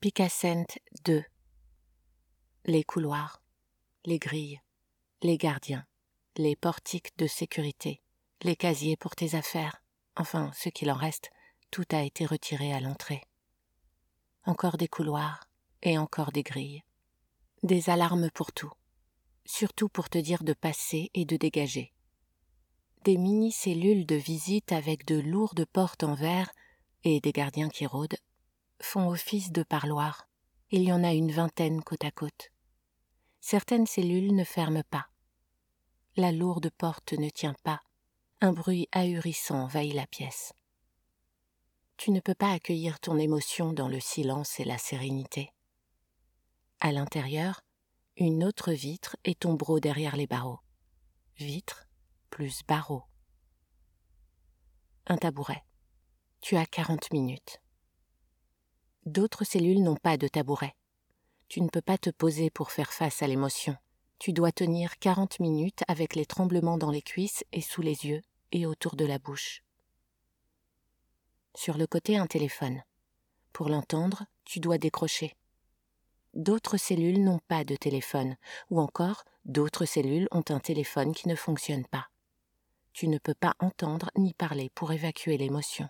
Picassent 2 Les couloirs, les grilles, les gardiens, les portiques de sécurité, les casiers pour tes affaires, enfin ce qu'il en reste, tout a été retiré à l'entrée. Encore des couloirs et encore des grilles. Des alarmes pour tout, surtout pour te dire de passer et de dégager. Des mini-cellules de visite avec de lourdes portes en verre et des gardiens qui rôdent font office de parloir. Il y en a une vingtaine côte à côte. Certaines cellules ne ferment pas. La lourde porte ne tient pas. Un bruit ahurissant envahit la pièce. Tu ne peux pas accueillir ton émotion dans le silence et la sérénité. À l'intérieur, une autre vitre et tombereau derrière les barreaux. Vitre plus barreau. Un tabouret. Tu as quarante minutes. D'autres cellules n'ont pas de tabouret. Tu ne peux pas te poser pour faire face à l'émotion. Tu dois tenir quarante minutes avec les tremblements dans les cuisses et sous les yeux et autour de la bouche. Sur le côté un téléphone. Pour l'entendre, tu dois décrocher. D'autres cellules n'ont pas de téléphone, ou encore d'autres cellules ont un téléphone qui ne fonctionne pas. Tu ne peux pas entendre ni parler pour évacuer l'émotion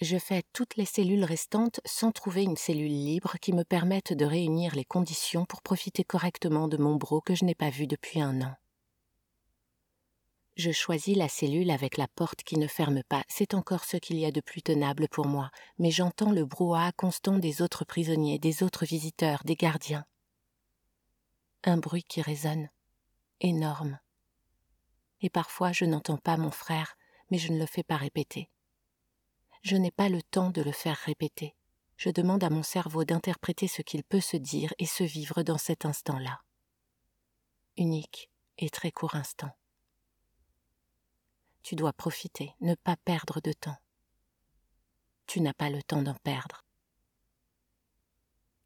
je fais toutes les cellules restantes sans trouver une cellule libre qui me permette de réunir les conditions pour profiter correctement de mon bro que je n'ai pas vu depuis un an. Je choisis la cellule avec la porte qui ne ferme pas, c'est encore ce qu'il y a de plus tenable pour moi, mais j'entends le brouhaha constant des autres prisonniers, des autres visiteurs, des gardiens. Un bruit qui résonne, énorme. Et parfois je n'entends pas mon frère, mais je ne le fais pas répéter je n'ai pas le temps de le faire répéter. Je demande à mon cerveau d'interpréter ce qu'il peut se dire et se vivre dans cet instant-là. Unique et très court instant. Tu dois profiter, ne pas perdre de temps. Tu n'as pas le temps d'en perdre.